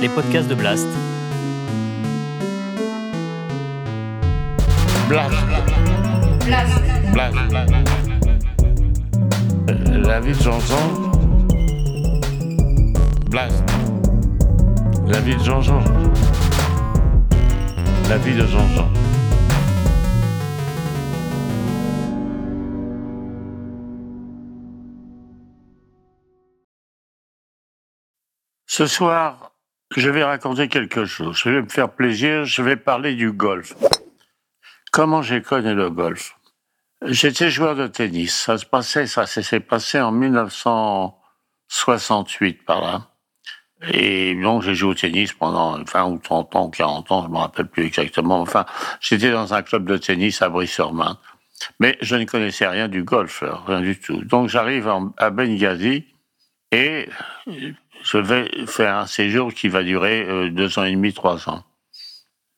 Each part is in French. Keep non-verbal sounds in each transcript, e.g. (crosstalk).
les podcasts de Blast. Blast. Blast. Euh, La vie de Jean-Jean. Blast. La vie de Jean-Jean. La vie de Jean-Jean. Ce soir, je vais raconter quelque chose. Je vais me faire plaisir. Je vais parler du golf. Comment j'ai connu le golf? J'étais joueur de tennis. Ça se passait, ça s'est passé en 1968 par là. Et donc j'ai joué au tennis pendant 20 ou 30 ans ou 40 ans, je me rappelle plus exactement. Enfin, j'étais dans un club de tennis à Brie-sur-Marne. Mais je ne connaissais rien du golf, rien du tout. Donc j'arrive à Benghazi et je vais faire un séjour qui va durer euh, deux ans et demi, trois ans.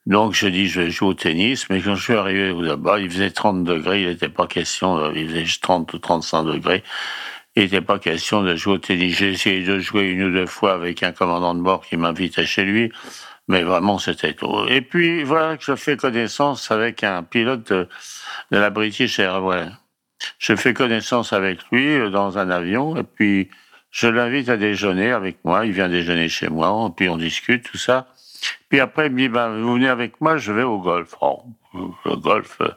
Donc je dis je vais jouer au tennis, mais quand je suis arrivé là-bas, il faisait 30 degrés, il n'était pas question, de- il faisait 30 ou 35 degrés, il n'était pas question de jouer au tennis. J'ai essayé de jouer une ou deux fois avec un commandant de bord qui m'invitait chez lui, mais vraiment c'était trop. Et puis voilà que je fais connaissance avec un pilote de, de la British Airways. Je fais connaissance avec lui euh, dans un avion, et puis je l'invite à déjeuner avec moi, il vient déjeuner chez moi, puis on discute, tout ça. Puis après, il me dit, ben, vous venez avec moi, je vais au golf. Oh, le golf, euh,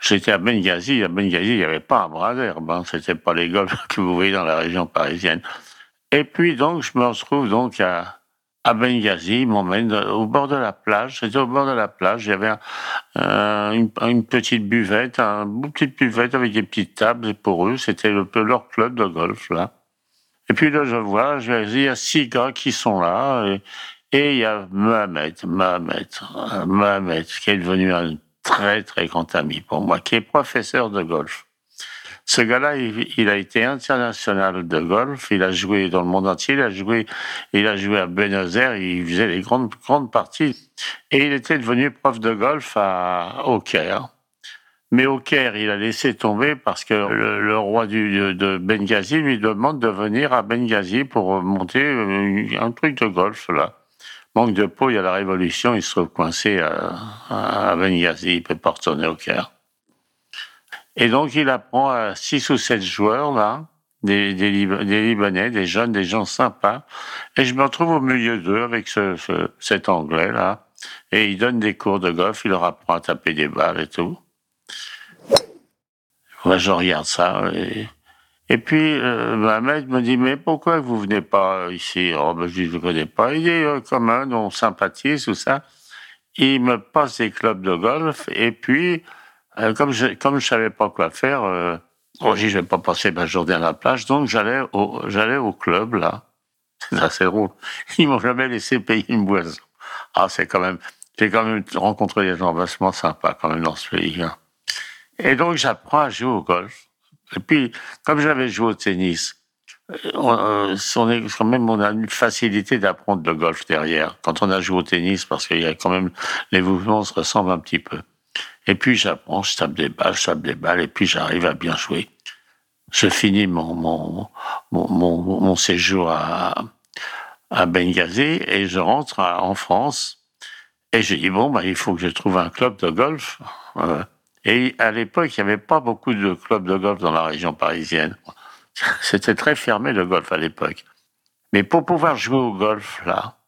j'étais à Benghazi. À Benghazi, il n'y avait pas un bras d'herbe. Hein. C'était pas les golfs (laughs) que vous voyez dans la région parisienne. Et puis, donc, je me retrouve donc à, à Benghazi. Il m'emmène au bord de la plage. C'était au bord de la plage. Il y avait un- un- une, petite buvette, un, une petite buvette avec des petites tables pour eux. C'était le, leur club de golf, là. Et puis là, je vois, je dis, il y a six gars qui sont là. Et, il y a Mohamed, Mohamed, Mohamed, qui est devenu un très, très grand ami pour moi, qui est professeur de golf. Ce gars-là, il, il a été international de golf. Il a joué dans le monde entier. Il a joué, il a joué à Buenos Aires. Il faisait les grandes, grandes parties. Et il était devenu prof de golf à, au Caire. Mais au Caire, il a laissé tomber parce que le, le roi du, de, Benghazi lui demande de venir à Benghazi pour monter euh, un truc de golf, là. Manque de peau, il y a la révolution, il se trouve coincé à, à Benghazi, il peut pas retourner au Caire. Et donc, il apprend à six ou sept joueurs, là, des, des Libanais, des jeunes, des gens sympas. Et je me retrouve au milieu d'eux avec ce, ce- cet Anglais, là. Et il donne des cours de golf, il leur apprend à taper des balles et tout. Moi, je regarde ça. Et, et puis, euh, Mohamed me dit, mais pourquoi vous venez pas ici? Oh, ben, je ne connais pas. Il est euh, commun, on sympathise, tout ça. Il me passe des clubs de golf. Et puis, euh, comme je comme je savais pas quoi faire, euh, bon, je dis, je vais pas passer ma journée à la plage. Donc, j'allais au, j'allais au club, là. C'est assez drôle. Ils m'ont jamais laissé payer une boisson. Ah, c'est quand même... J'ai quand même rencontré des gens vachement sympas, quand même, dans ce pays. hein. Et donc, j'apprends à jouer au golf. Et puis, comme j'avais joué au tennis, euh, on, euh, on est quand même, on a une facilité d'apprendre le golf derrière. Quand on a joué au tennis, parce qu'il y a quand même, les mouvements se ressemblent un petit peu. Et puis, j'apprends, je tape des balles, je tape des balles, et puis j'arrive à bien jouer. Je finis mon, mon, mon, mon, séjour à, à Benghazi et je rentre en France. Et je dis, bon, bah, il faut que je trouve un club de golf. Euh, et à l'époque, il n'y avait pas beaucoup de clubs de golf dans la région parisienne. (laughs) C'était très fermé le golf à l'époque. Mais pour pouvoir jouer au golf, là,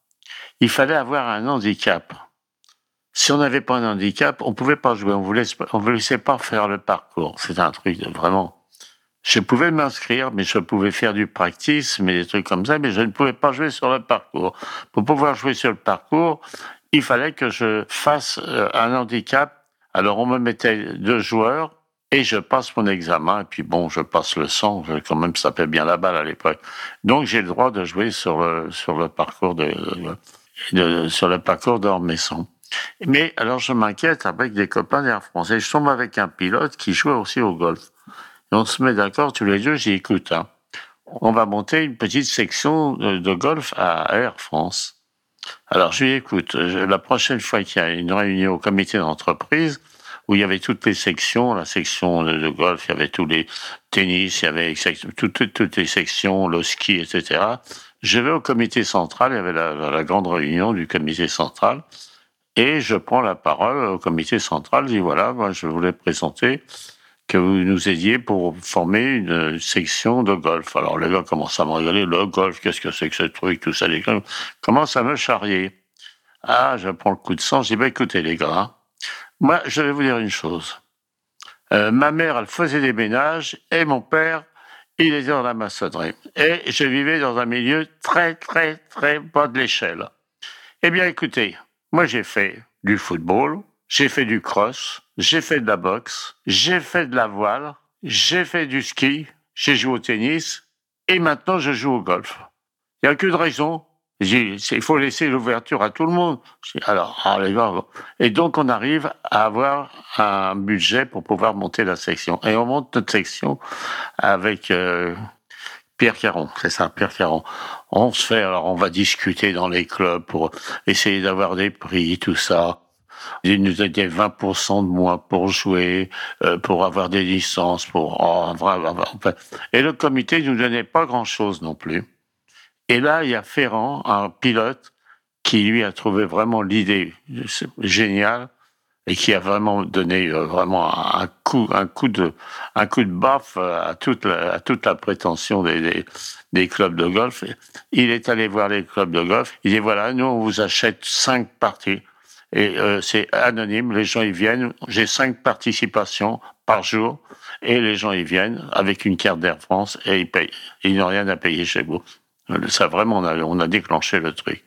il fallait avoir un handicap. Si on n'avait pas un handicap, on pouvait pas jouer. On ne laissait pas faire le parcours. C'est un truc de vraiment. Je pouvais m'inscrire, mais je pouvais faire du practice, mais des trucs comme ça, mais je ne pouvais pas jouer sur le parcours. Pour pouvoir jouer sur le parcours, il fallait que je fasse euh, un handicap. Alors on me mettait deux joueurs et je passe mon examen. Et puis bon, je passe le sang. Quand même, ça fait bien la balle à l'époque. Donc j'ai le droit de jouer sur le sur le parcours de, de- sur le parcours d'Ormesson. Mais alors je m'inquiète avec des copains d'Air France et je tombe avec un pilote qui jouait aussi au golf. Et on se met d'accord tous les deux. Dit, écoute, hein, on va monter une petite section de golf à Air France. Alors, je lui écoute, la prochaine fois qu'il y a une réunion au comité d'entreprise, où il y avait toutes les sections, la section de, golf, il y avait tous les tennis, il y avait toutes, les sections, le ski, etc. Je vais au comité central, il y avait la, la grande réunion du comité central, et je prends la parole au comité central, je dis voilà, moi je voulais présenter que vous nous aidiez pour former une section de golf. Alors les gars commencent à me regarder, le golf, qu'est-ce que c'est que ce truc, tout ça, les gars commencent à me charrier. Ah, je prends le coup de sang, je dis, bah, écoutez les gars, moi je vais vous dire une chose. Euh, ma mère, elle faisait des ménages et mon père, il était dans la maçonnerie. Et je vivais dans un milieu très, très, très bas de l'échelle. Eh bien, écoutez, moi j'ai fait du football, j'ai fait du cross, j'ai fait de la boxe, j'ai fait de la voile, j'ai fait du ski, j'ai joué au tennis et maintenant je joue au golf. Il n'y a qu'une raison. Il faut laisser l'ouverture à tout le monde. Alors, allez, ah, Et donc, on arrive à avoir un budget pour pouvoir monter la section. Et on monte notre section avec euh, Pierre Caron, c'est ça, Pierre Caron. On se fait, alors on va discuter dans les clubs pour essayer d'avoir des prix, tout ça. Il nous a dit 20% de moins pour jouer, euh, pour avoir des licences, pour... Oh, et le comité ne nous donnait pas grand-chose non plus. Et là, il y a Ferrand, un pilote, qui lui a trouvé vraiment l'idée géniale et qui a vraiment donné euh, vraiment un coup, un coup de, un coup de baffe à toute la, à toute la prétention des clubs de golf. Il est allé voir les clubs de golf. Il dit voilà, nous on vous achète cinq parties et euh, c'est anonyme. Les gens y viennent. J'ai cinq participations par jour et les gens y viennent avec une carte d'Air France et ils payent. Ils n'ont rien à payer chez vous. Ça vraiment, on a, déclenché le truc.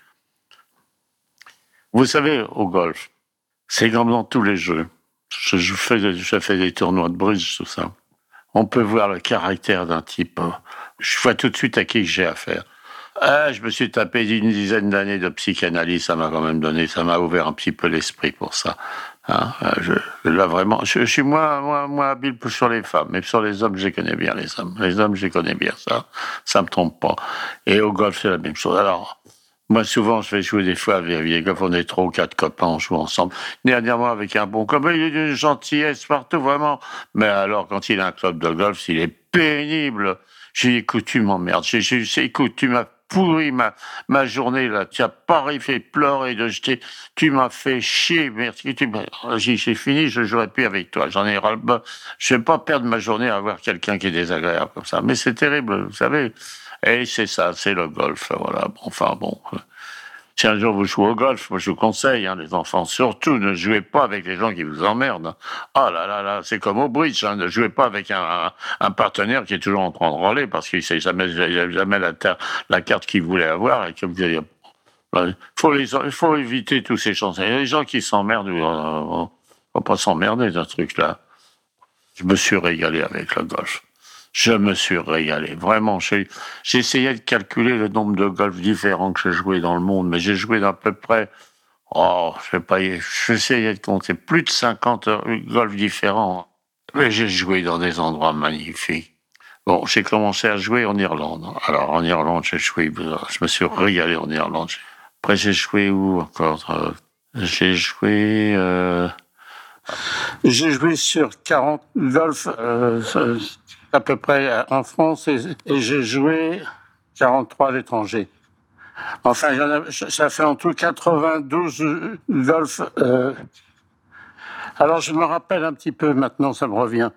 Vous savez, au golf, c'est comme dans tous les jeux. Je, je, fais, je fais des tournois de bridge, tout ça. On peut voir le caractère d'un type. Je vois tout de suite à qui j'ai affaire. Ah, je me suis tapé une dizaine d'années de psychanalyse, ça m'a quand même donné, ça m'a ouvert un petit peu l'esprit pour ça. Hein. Je, là vraiment, je, suis moins, moins, moins habile sur les femmes, mais sur les hommes, je connais bien les hommes. Les hommes, je connais bien ça, ça me trompe pas. Et au golf, c'est la même chose. Alors, moi, souvent, je vais jouer des fois avec les golf, on est trois ou quatre copains, on joue ensemble. Dernièrement, avec un bon copain, il est d'une gentillesse partout, vraiment. Mais alors, quand il a un club de golf, il est pénible. J'ai dit, écoute, tu m'emmerdes. J'ai, écoute, tu m'as pourri ma, ma journée là. Tu as pas fait pleurer de jeter. Tu m'as fait chier. Merci. Tu j'ai fini. Je jouerai plus avec toi. J'en ai ras le Je vais pas perdre ma journée à voir quelqu'un qui est désagréable comme ça. Mais c'est terrible, vous savez. Et c'est ça, c'est le golf. Voilà. Enfin bon. Si un jour vous jouez au golf, moi je vous conseille, hein, les enfants, surtout ne jouez pas avec les gens qui vous emmerdent. Ah là là là, c'est comme au bridge, hein, ne jouez pas avec un, partenaire qui est toujours en train de râler parce qu'il sait jamais, jamais la, la carte qu'il voulait avoir et que vous allez faut les, il faut éviter tous ces y a des gens qui s'emmerdent, euh, faut pas s'emmerder d'un truc là. Je me suis régalé avec le golf je me suis régalé. Vraiment, j'ai essayé de calculer le nombre de golfs différents que j'ai joué dans le monde, mais j'ai joué d'à peu près, oh, je sais pas, j'essayais de compter plus de 50 golfs différents. Mais j'ai joué dans des endroits magnifiques. Bon, j'ai commencé à jouer en Irlande. Alors, en Irlande, j'ai joué, je me suis régalé en Irlande. Après, j'ai joué où encore? Euh, j'ai joué, euh... j'ai joué sur 40 golfs, euh, à peu près euh, en France et, j'ai joué 43 à l'étranger. Enfin, ça fait en tout 92 golf. Alors, je me rappelle un petit peu maintenant, ça me revient.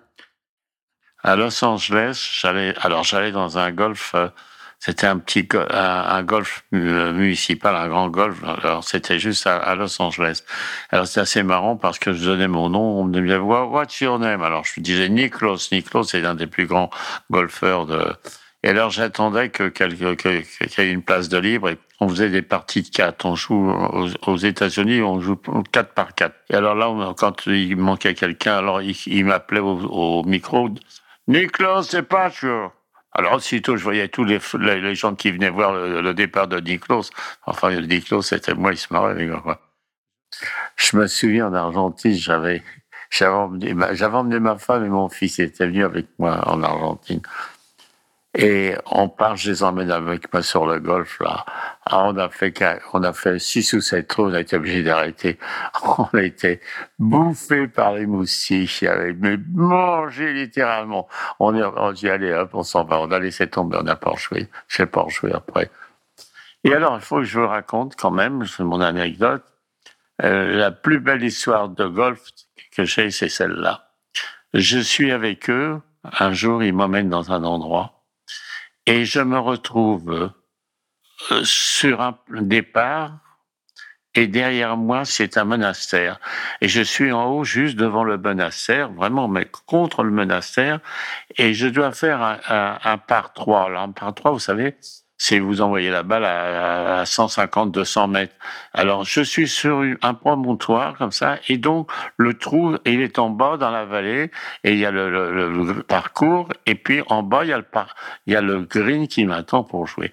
À Los Angeles, j'allais, j'allais dans un golf euh, c'était un petit un, golf euh, municipal, un grand golf. Alors c'était juste à, Los Angeles. Alors c'était assez marrant parce que je donnais mon nom, on me disait What's your name? Alors je disais Niklos. Niklos c'est l'un des plus grands golfeurs de. Et alors j'attendais que qu'il y ait une place de libre. Et on faisait des parties de quatre. On joue aux, États-Unis, on joue quatre par quatre. Et alors là, quand il manquait quelqu'un, alors il, m'appelait au, au, micro. Niklos, c'est pas sûr. Alors aussitôt, je voyais tous les, les, gens qui venaient voir le, départ de Niklos. Enfin, le Niklos, c'était moi, il se marrait, les gars. Je me souviens en Argentine, j'avais j'avais emmené, ma femme et mon fils, ils étaient venus avec moi en Argentine. Et on part, je les emmène avec moi sur le golf, là. Alors, on a fait, on a fait six ou sept trous, on a été obligé d'arrêter. (laughs) On a été bouffé par les moustiques, mais mangé littéralement. On est, on dit, allez, hop, on s'en va. On a laissé tomber, on n'a pas joué. Je pas jouer après. Et alors, il faut que je vous raconte quand même, c'est mon anecdote, euh, la plus belle histoire de golf que j'ai, c'est celle-là. Je suis avec eux, un jour, ils m'emmènent dans un endroit, et je me retrouve euh, sur un départ, et derrière moi, c'est un monastère. Et je suis en haut, juste devant le monastère, vraiment, mais contre le monastère, et je dois faire un, un, un par trois. Alors, un par trois, vous savez, c'est vous envoyez la balle à, 150, 200 mètres. Alors, je suis sur un promontoire comme ça, et donc le trou, il est en bas dans la vallée, et il y a le, parcours, et puis en bas, il y a le, il y a le green qui m'attend pour jouer.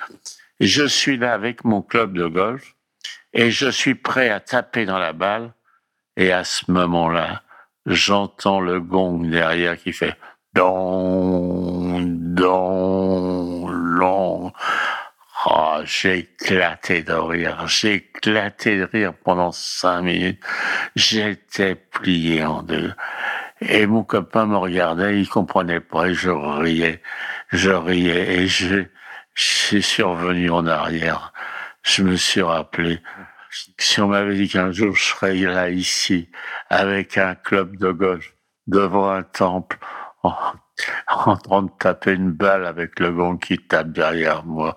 Je suis là avec mon club de golf, et je suis prêt à taper dans la balle, et à ce moment-là, j'entends le gong derrière qui fait don, don, j'ai éclaté de rire, j'ai éclaté de rire pendant cinq minutes. J'étais plié en deux. Et mon copain me regardait, il comprenait pas, et je riais, je riais, et je, suis survenu en arrière. Je me suis rappelé, si on m'avait dit qu'un jour je serais là ici, avec un club de golf, devant un temple, en train de taper une balle avec le gong qui tape derrière moi.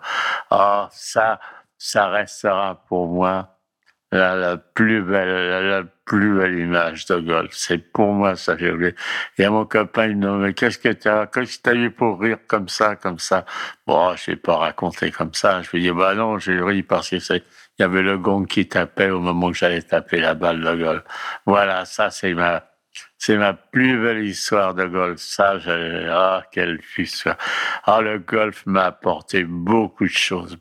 Ah, ça, ça restera pour moi la, plus belle, la, plus belle image de golf. C'est pour moi ça, j'ai oublié. Et à mon copain, il me dit, mais qu'est-ce que t'as, qu'est-ce que t'as eu pour rire comme ça, comme ça? Bon, je vais pas raconter comme ça. Je lui dis, bah non, j'ai ri parce que c'est, il y avait le gong qui tapait au moment que j'allais taper la balle de golf. Voilà, ça, c'est ma, c'est ma plus belle histoire de golf. Ça, ah, quelle histoire. Ah, le golf m'a apporté beaucoup de choses.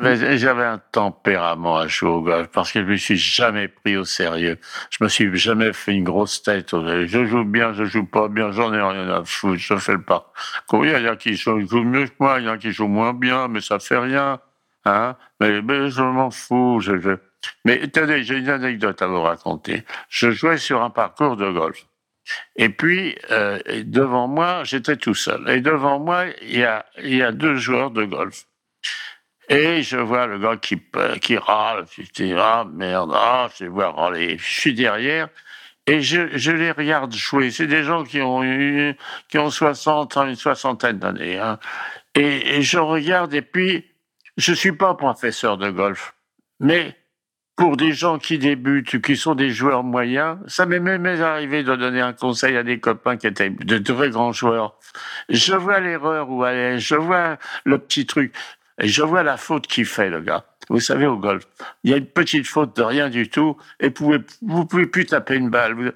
J'avais un tempérament à jouer au golf parce que je me suis jamais pris au sérieux. Je me suis jamais fait une grosse tête. Je joue bien, je joue pas bien, j'en ai rien à foutre. Je fais le pas. Il y a qui jouent mieux que moi, il y en a qui jouent moins bien, mais ça fait rien. Hein mais, mais je m'en fous. Je, je, mais attendez, j'ai une anecdote à vous raconter. Je jouais sur un parcours de golf. Et puis, euh, devant moi, j'étais tout seul. Et devant moi, il y a, y a deux joueurs de golf. Et je vois le gars qui, qui râle. Je dis, ah merde, ah, je vois râler. Je suis derrière et je, les regarde jouer. C'est des gens qui ont, eu, qui ont 60, une soixantaine d'années. Hein. Et, et je regarde et puis, je suis pas professeur de golf. Mais pour des gens qui débutent, qui sont des joueurs moyens, ça m'est même arrivé de donner un conseil à des copains qui étaient de très grands joueurs. Je vois l'erreur où elle est, je vois le petit truc, et je vois la faute qu'il fait, le gars. Vous savez, au golf, il y a une petite faute de rien du tout, et vous pouvez, vous pouvez plus taper une balle.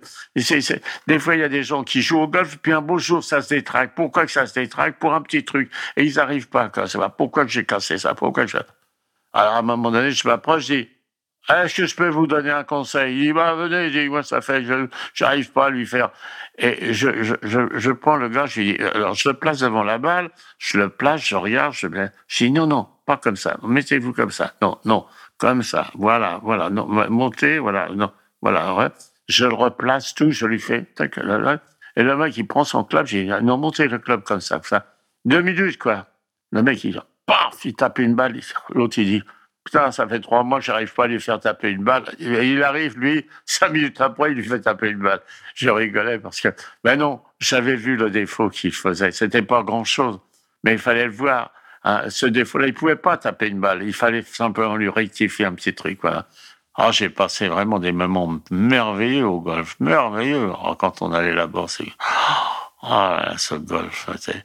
des fois, il y a des gens qui jouent au golf, puis un beau jour, ça se détraque. Pourquoi que ça se détraque? Pour un petit truc. Et ils n'arrivent pas à casser. Pourquoi que j'ai cassé ça? Pourquoi que Alors, à un moment donné, je m'approche, je dis, est-ce que je peux vous donner un conseil? Il dit, bah, venez, il dit, moi, ça fait, je j'arrive pas à lui faire. Et je, je, je, je, prends le gars, je dis, alors, je le place devant la balle, je le place, je regarde, je, je dis, non, non, pas comme ça, mettez-vous comme ça, non, non, comme ça, voilà, voilà, non, montez, voilà, non, voilà, ouais. je le replace tout, je lui fais, tac, là, là, et le mec, il prend son club, j'ai dit, non, montez le club comme ça, ça. Deux minutes, quoi. Le mec, il, paf, il tape une balle, l'autre, il dit, Putain, ça fait trois mois que j'arrive pas à lui faire taper une balle. Il arrive, lui, (laughs) cinq minutes après, il lui fait taper une balle. Je rigolais parce que, ben non, j'avais vu le défaut qu'il faisait. C'était pas grand chose, mais il fallait le voir. Hein, ce défaut-là, il pouvait pas taper une balle. Il fallait simplement lui rectifier un petit truc, voilà. Ah, j'ai passé vraiment des moments merveilleux au golf, merveilleux. Ah, quand on allait là-bas, c'est, (gasps) ah, ce golf, c'était,